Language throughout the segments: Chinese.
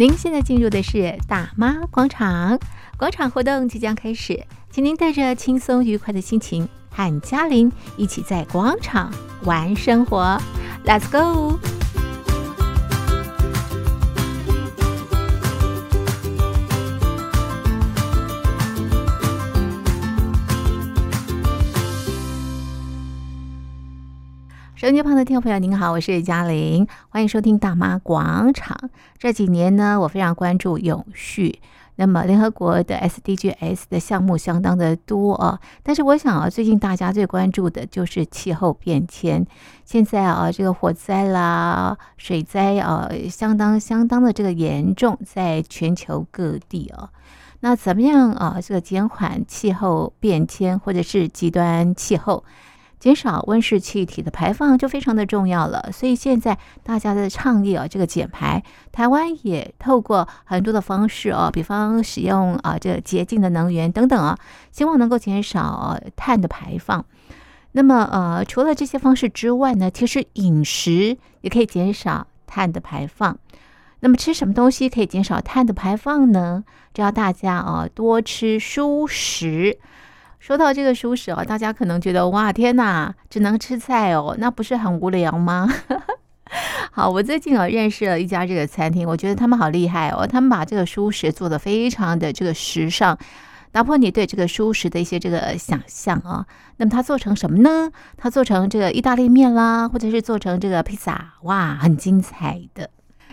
您现在进入的是大妈广场，广场活动即将开始，请您带着轻松愉快的心情，和嘉玲一起在广场玩生活。Let's go！手机旁的听众朋友，您好，我是嘉玲，欢迎收听大妈广场。这几年呢，我非常关注永续，那么联合国的 SDGs 的项目相当的多啊。但是我想啊，最近大家最关注的就是气候变迁。现在啊，这个火灾啦、水灾啊，相当相当的这个严重，在全球各地啊。那怎么样啊，这个减缓气候变迁，或者是极端气候？减少温室气体的排放就非常的重要了，所以现在大家的倡议啊，这个减排，台湾也透过很多的方式啊，比方使用啊这洁净的能源等等啊，希望能够减少碳的排放。那么呃，除了这些方式之外呢，其实饮食也可以减少碳的排放。那么吃什么东西可以减少碳的排放呢？只要大家啊多吃蔬食。说到这个熟食哦，大家可能觉得哇天哪，只能吃菜哦，那不是很无聊吗？好，我最近啊认识了一家这个餐厅，我觉得他们好厉害哦，他们把这个熟食做得非常的这个时尚，打破你对这个熟食的一些这个想象啊。那么它做成什么呢？它做成这个意大利面啦，或者是做成这个披萨，哇，很精彩的。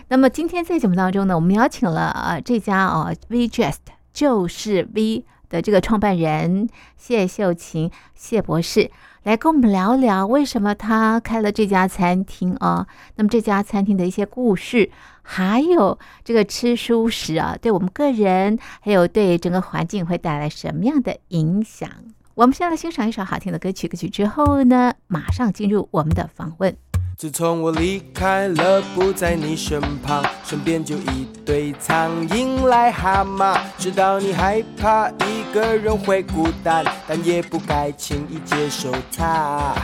那么今天在节目当中呢，我们邀请了啊这家哦 V Just，就是 V。的这个创办人谢秀琴谢博士来跟我们聊聊为什么他开了这家餐厅啊？那么这家餐厅的一些故事，还有这个吃蔬食啊，对我们个人还有对整个环境会带来什么样的影响？我们先来欣赏一首好听的歌曲，歌曲之后呢，马上进入我们的访问。自从我离开了，不在你身旁，身边就一堆苍蝇、癞蛤蟆。知道你害怕一个人会孤单，但也不该轻易接受它。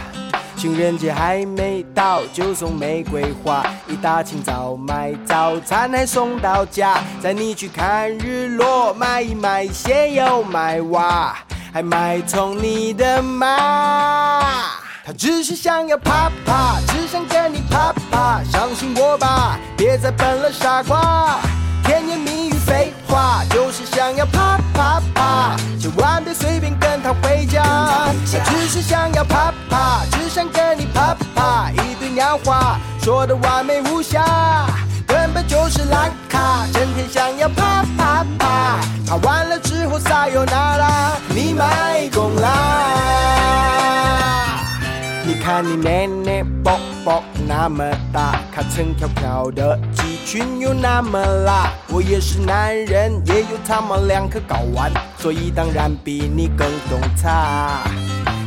情人节还没到，就送玫瑰花，一大清早买早餐还送到家，带你去看日落，买一买鞋又买袜，还买通你的妈。他只是想要啪啪，只想跟你啪啪，相信我吧，别再笨了傻瓜。甜言蜜语废话，就是想要啪啪啪，千万别随便跟他回家。他只是想要啪啪，只想跟你啪啪，一堆鸟话说的完美无瑕，根本就是烂卡，整天想要啪啪啪，啪完了之后撒由那拉，你卖功啦。看你内内啵啵那么大，卡层跳跳的鸡群又那么辣，我也是男人，也有他妈两颗睾丸，所以当然比你更懂他。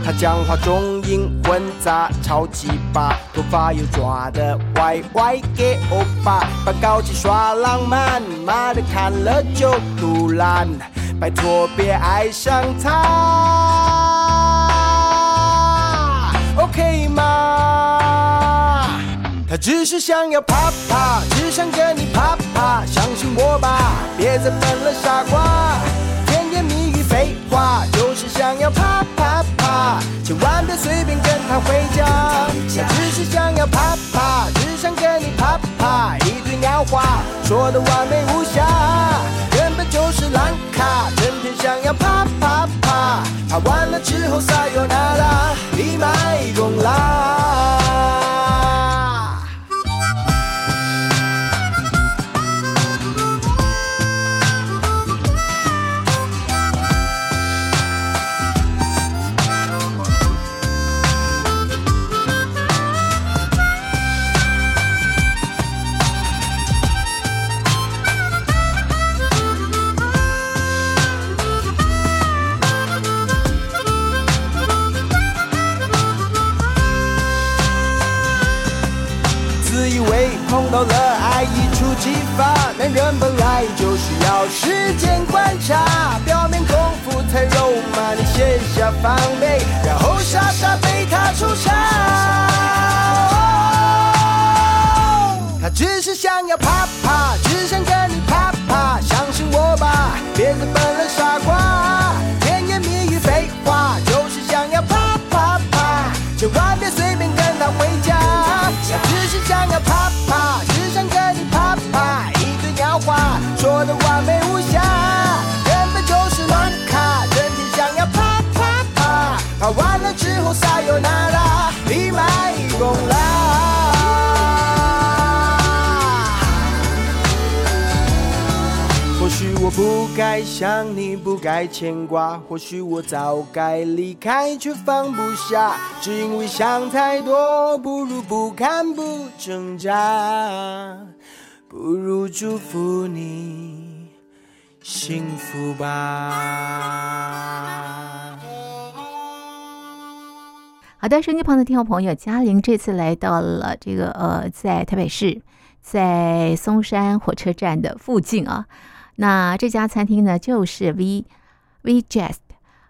他讲话中英混杂，超级霸，头发又抓得歪歪给欧巴，把高级耍浪漫，妈的看了就赌烂，拜托别爱上他。OK 吗？他只是想要啪啪，只想跟你啪啪，相信我吧，别再笨了傻瓜。甜言蜜语废话，就是想要啪啪啪，千万别随便跟他回家。他只是想要啪啪，只想跟你啪啪，一堆鸟话说的完美无瑕，就是烂咖，整天想要啪啪啪，啪完了之后撒由那拉，你买功啦。时间观察，表面功夫太肉麻，你卸下防备，然后傻傻被他出场。他只是想要啪啪，只想跟你啪啪，相信我吧，别再笨了，傻瓜。甜言蜜语废话，就是想要啪啪啪，千万别随便跟他回家。他只是想要。我的完美无瑕，根本就是乱卡，整天想要啪啪啪，啪完了之后撒由那拉，立马一公啦。或许我不该想你，不该牵挂。或许我早该离开，却放不下。只因为想太多，不如不看不挣扎，不如祝福你幸福吧。好的，手机旁的听众朋友，嘉玲这次来到了这个呃，在台北市，在松山火车站的附近啊。那这家餐厅呢，就是 V V Just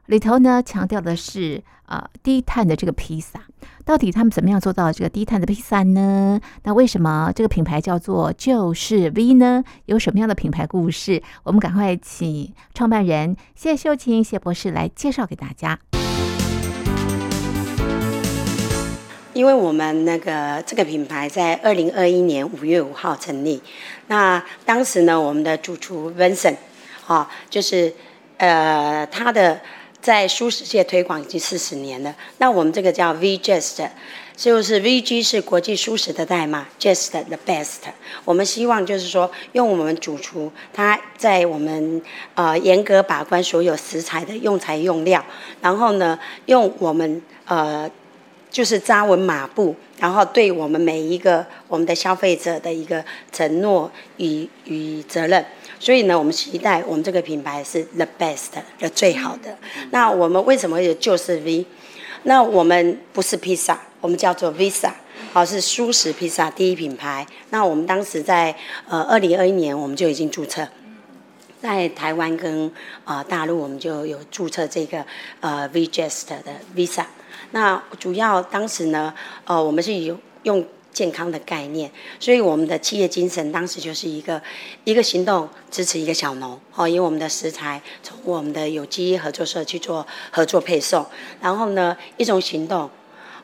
里头呢，强调的是呃低碳的这个披萨。到底他们怎么样做到这个低碳的披萨呢？那为什么这个品牌叫做就是 V 呢？有什么样的品牌故事？我们赶快请创办人谢秀琴谢博士来介绍给大家。因为我们那个这个品牌在二零二一年五月五号成立，那当时呢，我们的主厨 Vincent，啊，就是呃他的在蔬食界推广已经四十年了。那我们这个叫 V Just，就是 VG 是国际蔬食的代码，Just the best。我们希望就是说，用我们主厨他在我们呃严格把关所有食材的用材用料，然后呢，用我们呃。就是扎稳马步，然后对我们每一个我们的消费者的一个承诺与与责任，所以呢，我们期待我们这个品牌是 the best 的最好的。那我们为什么有就是 V？那我们不是披萨，我们叫做 Visa，好，是蔬食披萨第一品牌。那我们当时在呃二零二一年我们就已经注册，在台湾跟呃大陆我们就有注册这个呃 VJust 的 Visa。那主要当时呢，呃，我们是以用健康的概念，所以我们的企业精神当时就是一个一个行动支持一个小农，哦，以我们的食材从我们的有机合作社去做合作配送，然后呢，一种行动，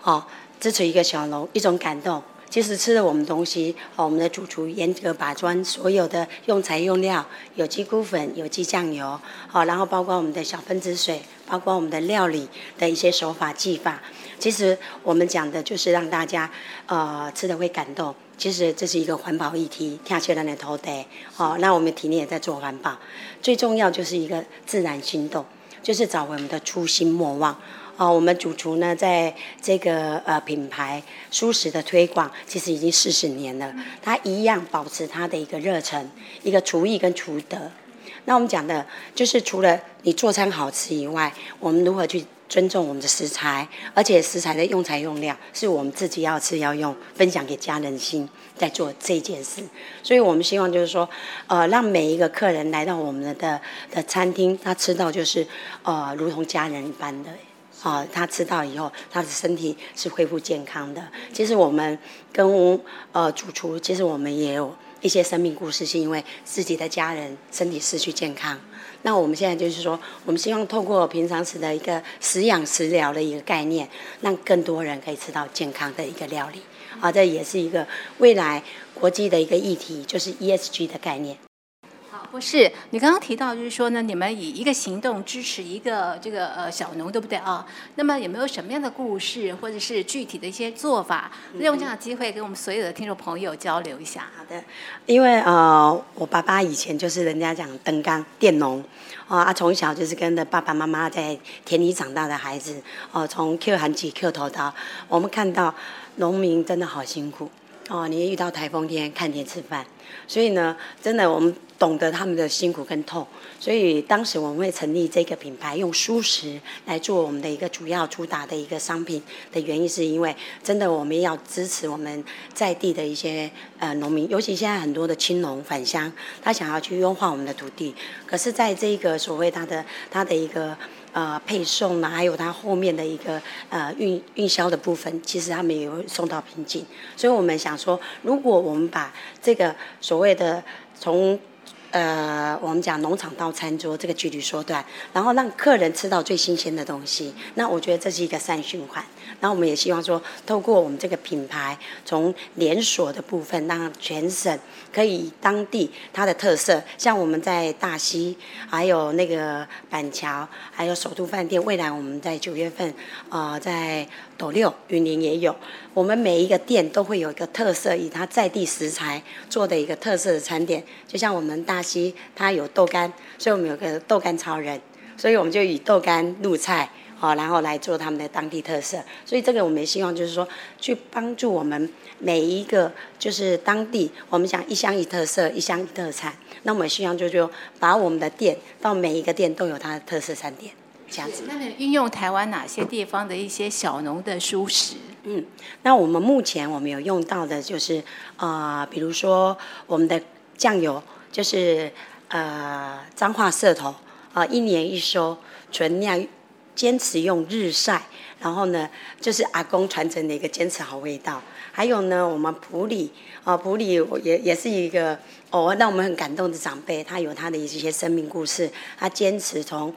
哦，支持一个小农，一种感动。其实吃了我们东西，我们的主厨严格把关所有的用材用料，有机菇粉、有机酱油，好，然后包括我们的小分子水，包括我们的料理的一些手法技法。其实我们讲的就是让大家，呃，吃的会感动。其实这是一个环保议题，跳起来的头得，好，那我们体内也在做环保。最重要就是一个自然心动，就是找回我们的初心莫忘。哦，我们主厨呢，在这个呃品牌蔬食的推广，其实已经四十年了。他一样保持他的一个热忱，一个厨艺跟厨德。那我们讲的，就是除了你做餐好吃以外，我们如何去尊重我们的食材，而且食材的用材用料是我们自己要吃要用，分享给家人心，在做这件事。所以我们希望就是说，呃，让每一个客人来到我们的，的餐厅，他吃到就是呃，如同家人一般的。啊，他吃到以后，他的身体是恢复健康的。其实我们跟呃主厨，其实我们也有一些生命故事，是因为自己的家人身体失去健康。那我们现在就是说，我们希望透过平常时的一个食养食疗的一个概念，让更多人可以吃到健康的一个料理。啊，这也是一个未来国际的一个议题，就是 ESG 的概念。不是，你刚刚提到就是说呢，你们以一个行动支持一个这个呃小农，对不对啊？那么有没有什么样的故事，或者是具体的一些做法，利用这样的机会跟我们所有的听众朋友交流一下？好的，因为呃，我爸爸以前就是人家讲灯杆佃农，啊，从小就是跟着爸爸妈妈在田里长大的孩子，哦，从 Q 寒季 Q 头刀，我们看到农民真的好辛苦。哦，你遇到台风天看天吃饭，所以呢，真的我们懂得他们的辛苦跟痛，所以当时我们会成立这个品牌，用蔬食来做我们的一个主要主打的一个商品的原因，是因为真的我们要支持我们在地的一些呃农民，尤其现在很多的青农返乡，他想要去优化我们的土地，可是在这个所谓他的他的一个。呃，配送呢，还有它后面的一个呃运运销的部分，其实他们也会送到瓶颈。所以我们想说，如果我们把这个所谓的从呃，我们讲农场到餐桌这个距离缩短，然后让客人吃到最新鲜的东西。那我觉得这是一个善循环。那我们也希望说，透过我们这个品牌，从连锁的部分，让全省可以当地它的特色，像我们在大溪，还有那个板桥，还有首都饭店，未来我们在九月份，呃，在斗六云林也有，我们每一个店都会有一个特色，以它在地食材做的一个特色的餐点，就像我们大溪。它有豆干，所以我们有个豆干超人，所以我们就以豆干入菜，好，然后来做他们的当地特色。所以这个我们也希望就是说，去帮助我们每一个就是当地，我们讲一乡一特色，一乡一特产。那我们希望就就把我们的店到每一个店都有它的特色餐点，这样子。那你运用台湾哪些地方的一些小农的蔬食？嗯，那我们目前我们有用到的就是呃，比如说我们的酱油。就是呃彰化社头啊，一年一收纯酿，坚持用日晒，然后呢，就是阿公传承的一个坚持好味道。还有呢，我们普里啊，普里也也是一个哦，让我们很感动的长辈，他有他的一些生命故事，他坚持从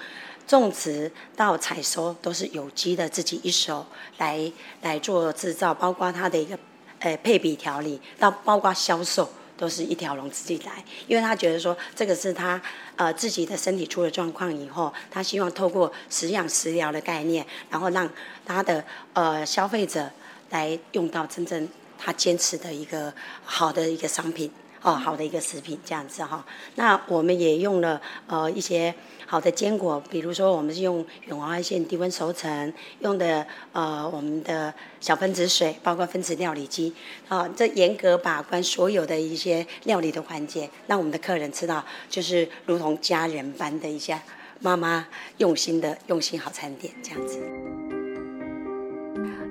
种植到采收都是有机的，自己一手来来做制造，包括他的一个呃配比调理，到包括销售。都是一条龙自己来，因为他觉得说这个是他呃自己的身体出了状况以后，他希望透过食养食疗的概念，然后让他的呃消费者来用到真正他坚持的一个好的一个商品哦，好的一个食品这样子哈。那我们也用了呃一些。好的坚果，比如说我们是用远红外线低温熟成用的，呃，我们的小分子水，包括分子料理机，啊，这严格把关所有的一些料理的环节，让我们的客人吃到就是如同家人般的一些妈妈用心的用心好餐点这样子。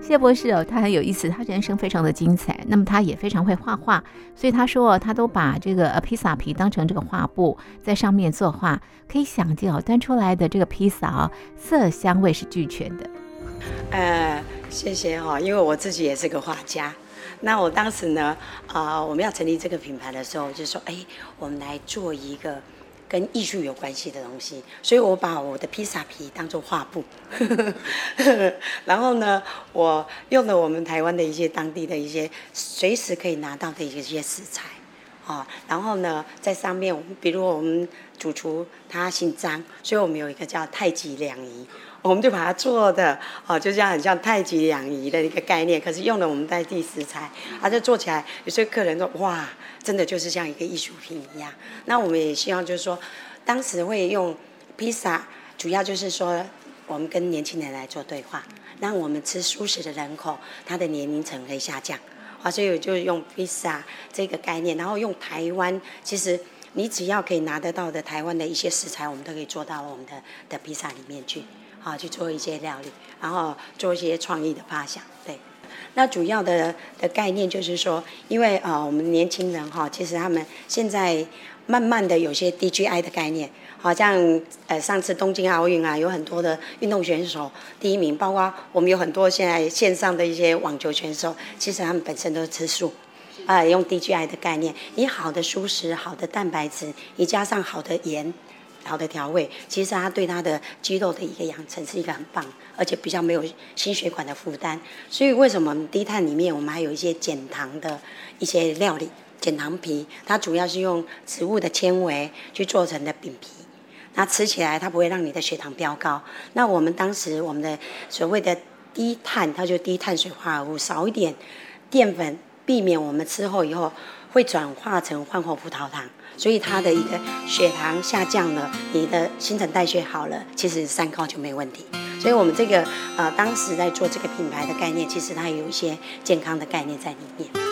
谢博士哦，他很有意思，他人生非常的精彩。那么他也非常会画画，所以他说他都把这个披萨皮当成这个画布，在上面作画。可以想见哦，端出来的这个披萨哦，色香味是俱全的。呃，谢谢哈，因为我自己也是个画家。那我当时呢，啊、我们要成立这个品牌的时候，就说，哎，我们来做一个。跟艺术有关系的东西，所以我把我的披萨皮当做画布，然后呢，我用了我们台湾的一些当地的一些随时可以拿到的一些食材，啊，然后呢，在上面，比如我们主厨他姓张，所以我们有一个叫太极两仪。我们就把它做的哦，就这样很像太极两仪的一个概念，可是用了我们在地食材，啊就做起来，有些客人说哇，真的就是像一个艺术品一样。那我们也希望就是说，当时会用披萨，主要就是说我们跟年轻人来做对话，让我们吃素食的人口，他的年龄层可以下降啊，所以我就用披萨这个概念，然后用台湾，其实你只要可以拿得到的台湾的一些食材，我们都可以做到我们的的披萨里面去。啊，去做一些料理，然后做一些创意的发想。对，那主要的的概念就是说，因为啊，我们年轻人哈，其实他们现在慢慢的有些 DGI 的概念，好像呃上次东京奥运啊，有很多的运动选手第一名，包括我们有很多现在线上的一些网球选手，其实他们本身都是吃素，啊，用 DGI 的概念，以好的蔬食、好的蛋白质，你加上好的盐。好的调味，其实它对它的肌肉的一个养成是一个很棒，而且比较没有心血管的负担。所以为什么低碳里面我们还有一些减糖的一些料理？减糖皮，它主要是用植物的纤维去做成的饼皮，那吃起来它不会让你的血糖飙高。那我们当时我们的所谓的低碳，它就低碳水化合物，少一点淀粉，避免我们吃后以后会转化成换货葡萄糖。所以它的一个血糖下降了，你的新陈代谢好了，其实三高就没问题。所以我们这个呃，当时在做这个品牌的概念，其实它有一些健康的概念在里面。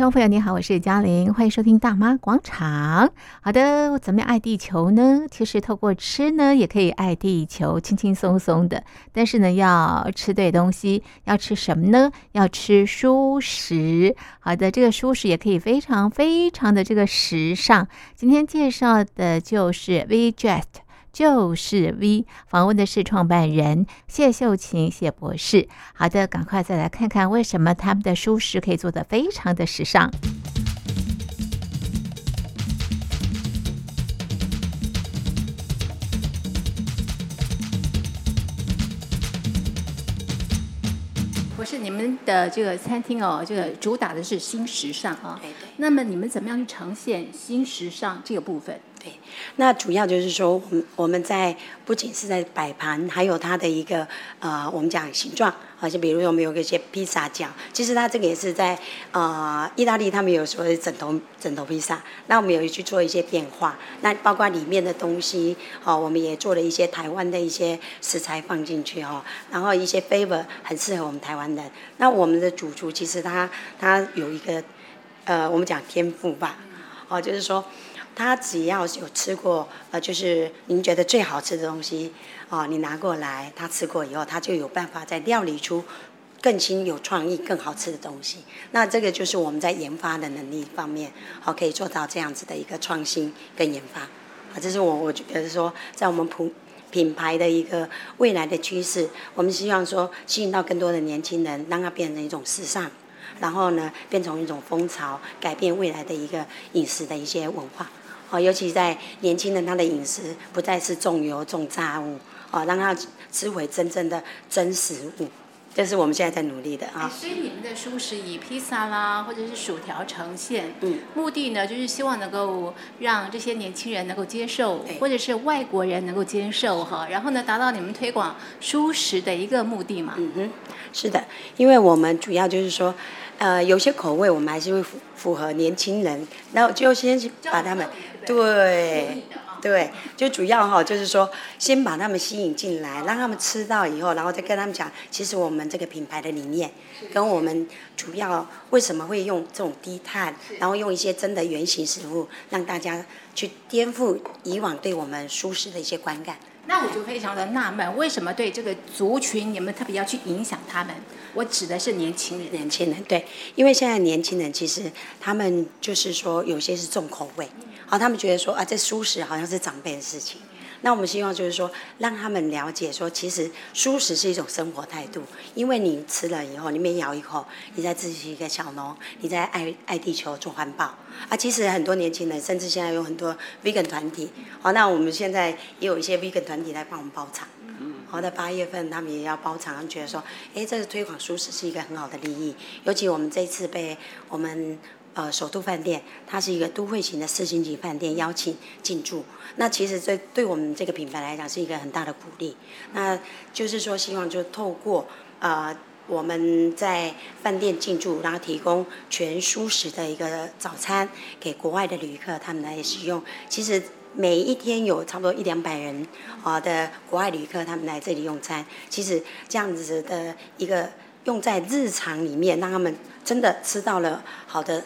听众朋友你好，我是嘉玲，欢迎收听大妈广场。好的，怎么样爱地球呢？其实透过吃呢，也可以爱地球，轻轻松松的。但是呢，要吃对东西，要吃什么呢？要吃蔬食。好的，这个蔬食也可以非常非常的这个时尚。今天介绍的就是 VEGEST。就是 V 访问的是创办人谢秀琴谢博士。好的，赶快再来看看为什么他们的舒适可以做得非常的时尚。不是你们的这个餐厅哦，这个主打的是新时尚啊。对对。那么你们怎么样去呈现新时尚这个部分？对，那主要就是说，我们我们在不仅是在摆盘，还有它的一个呃，我们讲形状，好像比如说我们有一些披萨酱，其实它这个也是在呃意大利，他们有所谓枕头枕头披萨，那我们有去做一些变化，那包括里面的东西，哦，我们也做了一些台湾的一些食材放进去哦，然后一些 flavor 很适合我们台湾人。那我们的主厨其实他他有一个呃，我们讲天赋吧，哦，就是说。他只要有吃过，呃，就是您觉得最好吃的东西，哦，你拿过来，他吃过以后，他就有办法再料理出更新、有创意、更好吃的东西。那这个就是我们在研发的能力方面，好，可以做到这样子的一个创新跟研发。啊，这是我我觉得说，在我们普品牌的一个未来的趋势，我们希望说吸引到更多的年轻人，让它变成一种时尚。然后呢，变成一种风潮，改变未来的一个饮食的一些文化。哦，尤其在年轻人他的饮食不再是重油重炸物，哦，让他吃回真正的真食物。这是我们现在在努力的啊。所以你们的蔬食以披萨啦，或者是薯条呈现，嗯，目的呢就是希望能够让这些年轻人能够接受，或者是外国人能够接受哈，然后呢达到你们推广蔬食的一个目的嘛。嗯哼，是的，因为我们主要就是说，呃，有些口味我们还是会符符合年轻人，然后就先去把他们对。对，就主要哈，就是说，先把他们吸引进来，让他们吃到以后，然后再跟他们讲，其实我们这个品牌的理念，跟我们主要为什么会用这种低碳，然后用一些真的原型食物，让大家去颠覆以往对我们舒适的一些观感。那我就非常的纳闷，为什么对这个族群你们特别要去影响他们？我指的是年轻人，年轻人对，因为现在年轻人其实他们就是说有些是重口味。好，他们觉得说啊，这蔬食好像是长辈的事情。那我们希望就是说，让他们了解说，其实蔬食是一种生活态度。因为你吃了以后，你每咬一口，你在支持一个小农，你在爱爱地球做环保。啊，其实很多年轻人，甚至现在有很多 vegan 团体。好，那我们现在也有一些 vegan 团体来帮我们包场。好，在八月份他们也要包场，他们觉得说，哎，这个推广蔬食是一个很好的利益。尤其我们这次被我们。呃，首都饭店，它是一个都会型的四星级饭店，邀请进驻。那其实这对我们这个品牌来讲，是一个很大的鼓励。那就是说，希望就透过呃我们在饭店进驻，然后提供全蔬食的一个早餐给国外的旅客，他们来使用。其实每一天有差不多一两百人啊的国外旅客，他们来这里用餐。其实这样子的一个用在日常里面，让他们真的吃到了好的。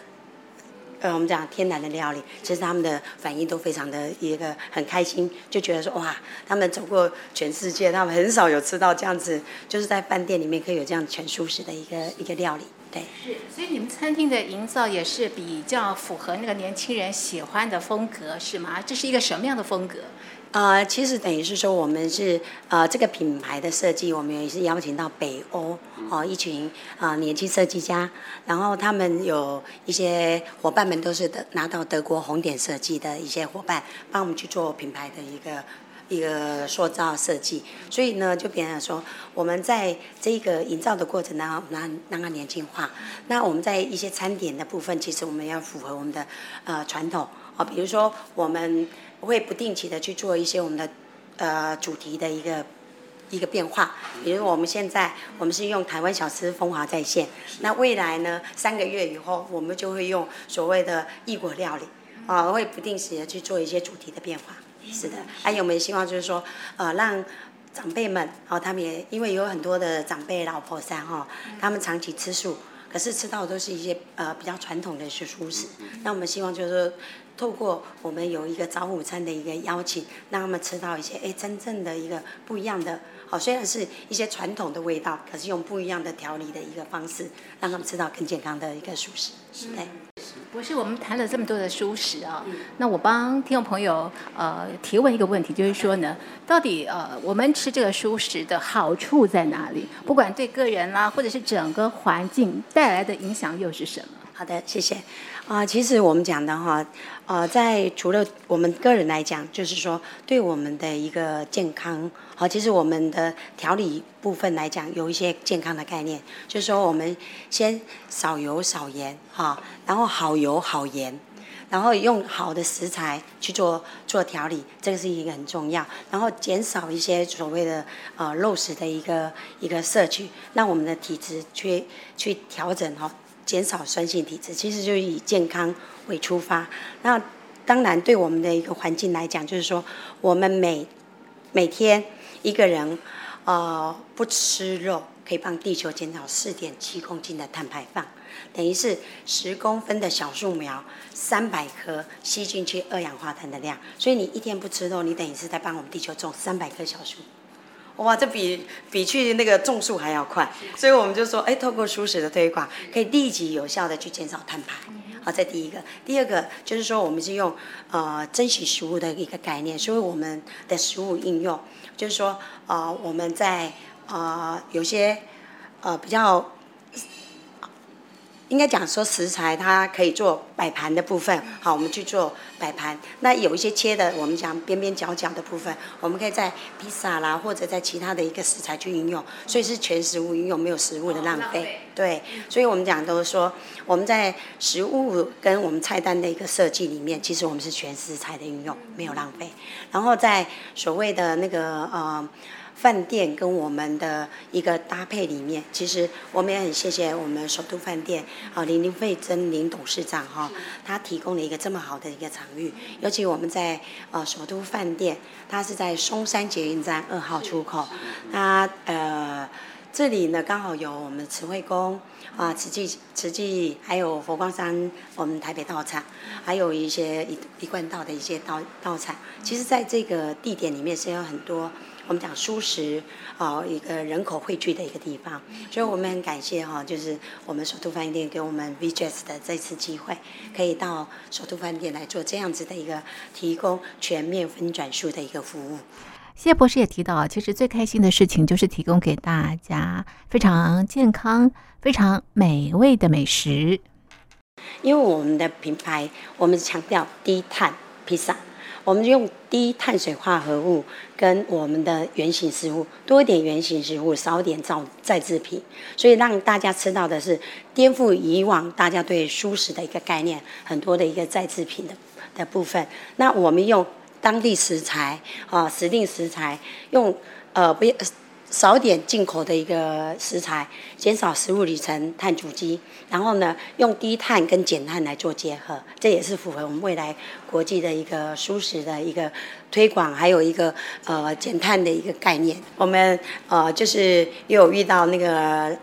呃，我们讲天然的料理，其实他们的反应都非常的一个很开心，就觉得说哇，他们走过全世界，他们很少有吃到这样子，就是在饭店里面可以有这样全蔬食的一个一个料理，对。是，所以你们餐厅的营造也是比较符合那个年轻人喜欢的风格，是吗？这是一个什么样的风格？呃，其实等于是说，我们是呃这个品牌的设计，我们也是邀请到北欧哦、一群啊、年轻设计家，然后他们有一些伙伴们都是得拿到德国红点设计的一些伙伴，帮我们去做品牌的一个一个塑造设计，所以呢，就变成说我们在这个营造的过程当中，让让它年轻化。那我们在一些餐点的部分，其实我们要符合我们的呃传统啊、比如说我们。会不定期的去做一些我们的呃主题的一个一个变化，比如我们现在我们是用台湾小吃风华在线，那未来呢三个月以后我们就会用所谓的异国料理啊，会不定时的去做一些主题的变化。是的，还有我们也希望就是说呃让长辈们哦，他们也因为有很多的长辈老婆三哈，他们长期吃素，可是吃到的都是一些呃比较传统的是蔬食，那我们希望就是说。透过我们有一个早午餐的一个邀请，让他们吃到一些哎真正的一个不一样的，好，虽然是一些传统的味道，可是用不一样的调理的一个方式，让他们吃到更健康的一个素食。对，不是我们谈了这么多的素食啊，那我帮听众朋友呃提问一个问题，就是说呢，到底呃我们吃这个素食的好处在哪里？不管对个人啦，或者是整个环境带来的影响又是什么？好的，谢谢。啊、其实我们讲的哈，呃，在除了我们个人来讲，就是说对我们的一个健康，好、其实我们的调理部分来讲，有一些健康的概念，就是说我们先少油少盐，哈、然后好油好盐，然后用好的食材去做做调理，这个是一个很重要，然后减少一些所谓的呃肉食的一个一个摄取，让我们的体质去去调整哈。减少酸性体质，其实就是以健康为出发。那当然，对我们的一个环境来讲，就是说，我们每每天一个人，呃，不吃肉，可以帮地球减少四点七公斤的碳排放，等于是十公分的小树苗，三百棵吸进去二氧化碳的量。所以你一天不吃肉，你等于是在帮我们地球种三百棵小树。哇，这比比去那个种树还要快，所以我们就说，哎，透过熟食的推广，可以立即有效的去减少碳排。好，这第一个，第二个就是说，我们是用呃珍惜食物的一个概念，所以我们的食物应用，就是说，啊，我们在啊有些呃比较应该讲说食材它可以做摆盘的部分，好，我们去做摆盘。那有一些切的，我们讲边边角角的部分，我们可以在披萨啦，或者在其他的一个食材去应用，所以是全食物应用，没有食物的浪费。对，所以我们讲都是说，我们在食物跟我们菜单的一个设计里面，其实我们是全食材的运用，没有浪费。然后在所谓的那个呃。饭店跟我们的一个搭配里面，其实我们也很谢谢我们首都饭店啊林林费珍林董事长哈，他提供了一个这么好的一个场域。尤其我们在呃首都饭店，它是在松山捷运站二号出口，那呃这里呢刚好有我们慈惠宫啊慈济慈济，还有佛光山我们台北道场，还有一些一一贯道的一些道道场。其实在这个地点里面是有很多。我们讲舒适，啊，一个人口汇聚的一个地方，所以我们很感谢哈，就是我们首都饭店给我们 VJS 的这次机会，可以到首都饭店来做这样子的一个提供全面分转术的一个服务。谢博士也提到，其实最开心的事情就是提供给大家非常健康、非常美味的美食。因为我们的品牌，我们强调低碳披萨。我们用低碳水化合物跟我们的原型食物，多一点原型食物，少一点造再制品，所以让大家吃到的是颠覆以往大家对素食的一个概念，很多的一个再制品的的部分。那我们用当地食材啊，时令食材，用呃不要。少点进口的一个食材，减少食物里程碳足迹，然后呢，用低碳跟减碳来做结合，这也是符合我们未来国际的一个舒适的一个推广，还有一个呃减碳的一个概念。我们呃就是又有遇到那个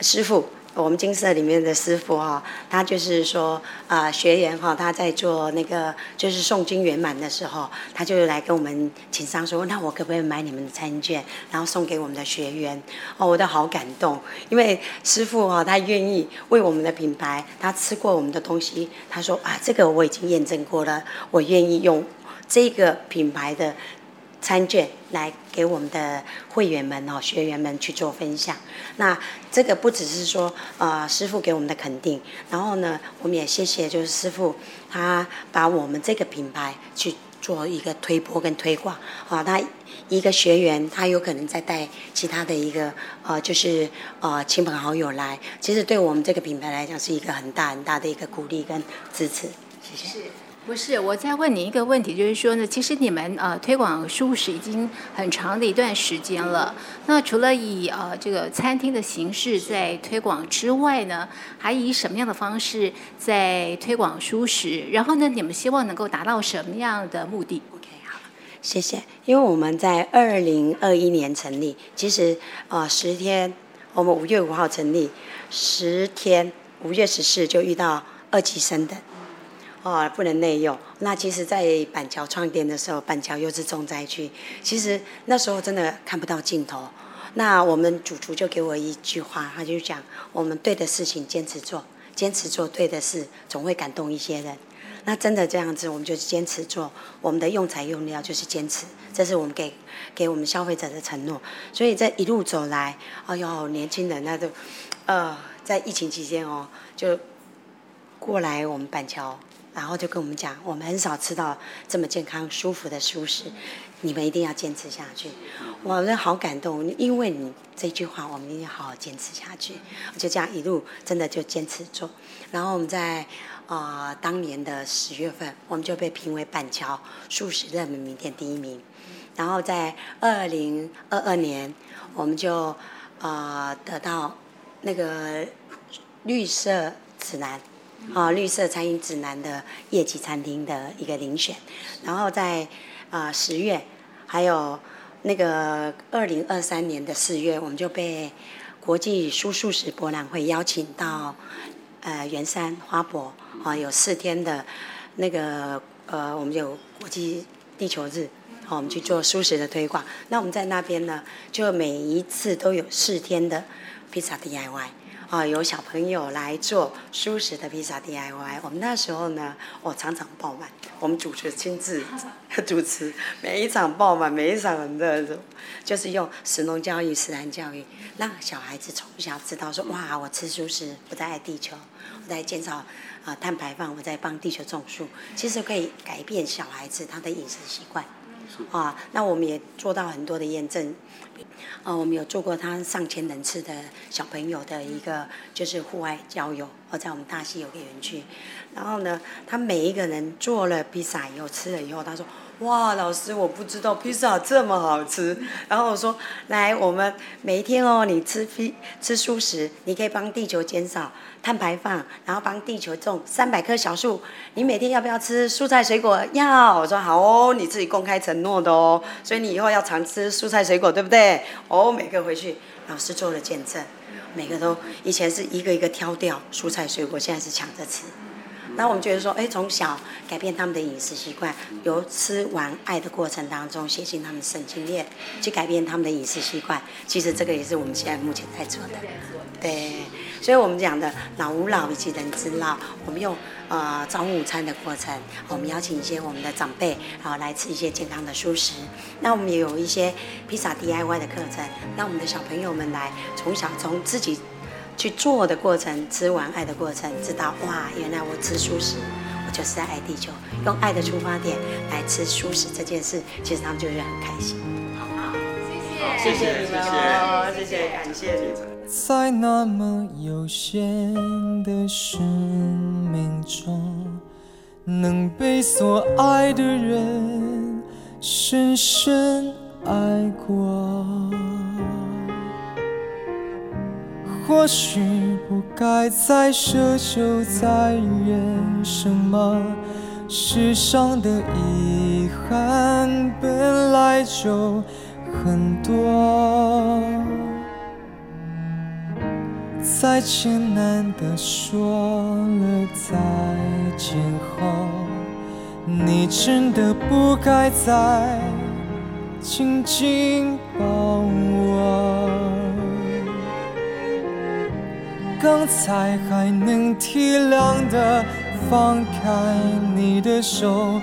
师傅。我们金色里面的师傅哈，他就是说啊，学员哈，他在做那个就是诵经圆满的时候，他就来跟我们请商说，那我可不可以买你们的餐券，然后送给我们的学员？哦，我都好感动，因为师傅哈，他愿意为我们的品牌，他吃过我们的东西，他说啊，这个我已经验证过了，我愿意用这个品牌的。餐券来给我们的会员们哦，学员们去做分享。那这个不只是说呃师傅给我们的肯定，然后呢，我们也谢谢就是师傅他把我们这个品牌去做一个推播跟推广啊。他一个学员他有可能再带其他的一个呃就是呃亲朋好友来，其实对我们这个品牌来讲是一个很大很大的一个鼓励跟支持。谢谢。不是，我再问你一个问题，就是说呢，其实你们呃推广蔬食已经很长的一段时间了。那除了以呃这个餐厅的形式在推广之外呢，还以什么样的方式在推广蔬食？然后呢，你们希望能够达到什么样的目的？OK，好，谢谢。因为我们在二零二一年成立，其实呃十天，我们五月五号成立，十天五月十四就遇到二级升等。哦，不能内用。那其实，在板桥创店的时候，板桥又是重灾区。其实那时候真的看不到尽头。那我们主厨就给我一句话，他就讲：我们对的事情坚持做，坚持做对的事，总会感动一些人。那真的这样子，我们就坚持做。我们的用材用料就是坚持，这是我们给给我们消费者的承诺。所以这一路走来，哎呦，年轻人那都，呃，在疫情期间哦，就过来我们板桥。然后就跟我们讲，我们很少吃到这么健康、舒服的素食，你们一定要坚持下去。我真的好感动，因为你这句话，我们一定要好好坚持下去。就这样一路真的就坚持做。然后我们在、呃、当年的十月份，我们就被评为板桥素食热门名店第一名。然后在二零二二年，我们就啊、呃、得到那个绿色指南。啊，绿色餐饮指南的业绩餐厅的一个遴选，然后在啊十月，还有那个二零二三年的四月，我们就被国际蔬素食博览会邀请到呃圆山花博啊，有四天的那个呃，我们有国际地球日，好，我们去做素食的推广。那我们在那边呢，就每一次都有四天的。披萨 DIY。啊，有小朋友来做蔬食的披萨 DIY。我们那时候呢，我、哦、场场爆满，我们主持亲自 主持，每一场爆满，每一场很热，就是用食农教育、食安教育，让小孩子从小知道说，哇，我吃蔬食，我在爱地球，我在减少啊碳排放，我在帮地球种树，其实可以改变小孩子他的饮食习惯。啊，那我们也做到很多的验证。呃，我们有做过他上千人次的小朋友的一个就是户外郊游，哦，在我们大溪有个园区。然后呢，他每一个人做了披萨以后吃了以后，他说：“哇，老师，我不知道披萨这么好吃。”然后我说：“来，我们每一天哦，你吃披吃蔬食，你可以帮地球减少。”碳排放，然后帮地球种三百棵小树。你每天要不要吃蔬菜水果？要。我说好哦，你自己公开承诺的哦。所以你以后要常吃蔬菜水果，对不对？哦，每个回去老师做了见证，每个都以前是一个一个挑掉蔬菜水果，现在是抢着吃。那我们觉得说，哎，从小改变他们的饮食习惯，由吃完爱的过程当中写进他们神经链，去改变他们的饮食习惯。其实这个也是我们现在目前在做的。对，所以我们讲的老吾老以及人之老，我们用呃早午餐的过程，我们邀请一些我们的长辈，然后来吃一些健康的蔬食。那我们也有一些披萨 DIY 的课程，让我们的小朋友们来从小从自己。去做的过程，吃完爱的过程，知道哇，原来我吃蔬食，我就是在爱地球，用爱的出发点来吃蔬食这件事，其实他们就是很开心。好，谢谢，谢谢你们哦，谢谢，感谢你们。在那么有限的生命中，能被所爱的人深深爱过。或许不该再奢求再远什么，世上的遗憾本来就很多。再艰难的说了再见后，你真的不该再紧紧抱我。刚才还能体谅的放开你的手，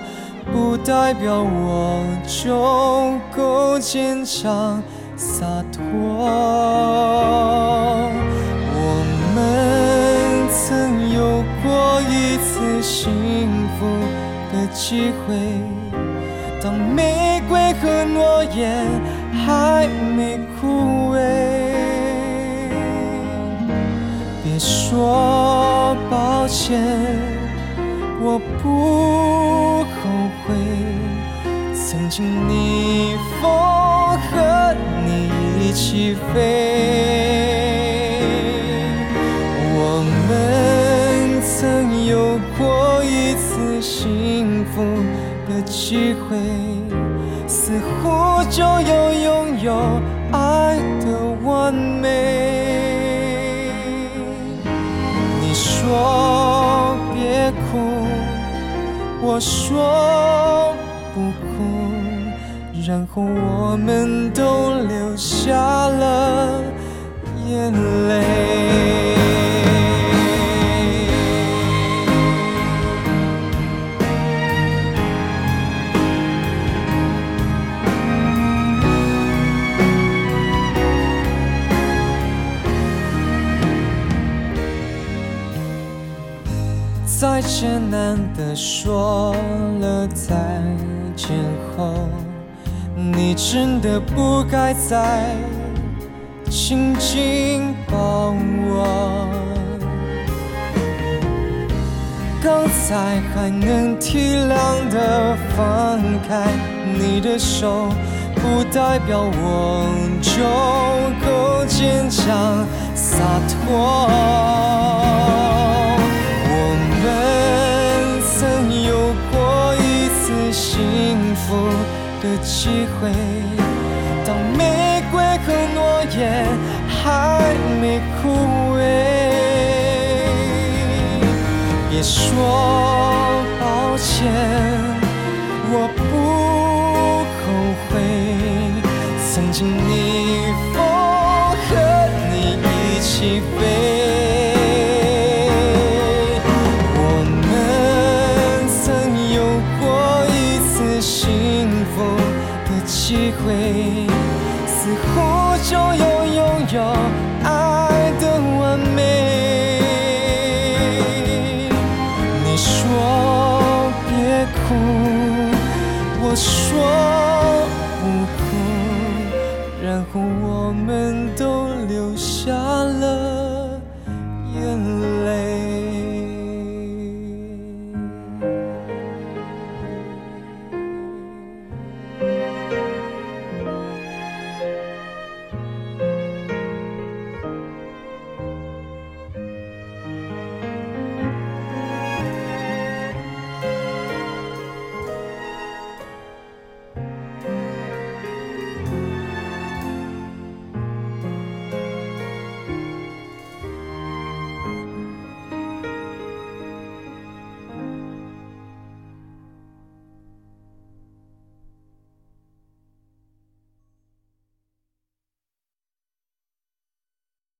不代表我就够坚强洒脱。我们曾有过一次幸福的机会，当玫瑰和诺言还没枯萎。别说抱歉，我不后悔。曾经逆风和你一起飞，我们曾有过一次幸福的机会，似乎就要拥有爱的完美。你说别哭，我说，然后我们都流下了眼泪。再艰难的说了再见后，你真的不该再紧紧抱我。刚才还能体谅的放开你的手，不代表我就够坚强洒脱。我们曾有过一次幸福机会，当玫瑰和诺言还没枯萎，别说抱歉，我不后悔。曾经你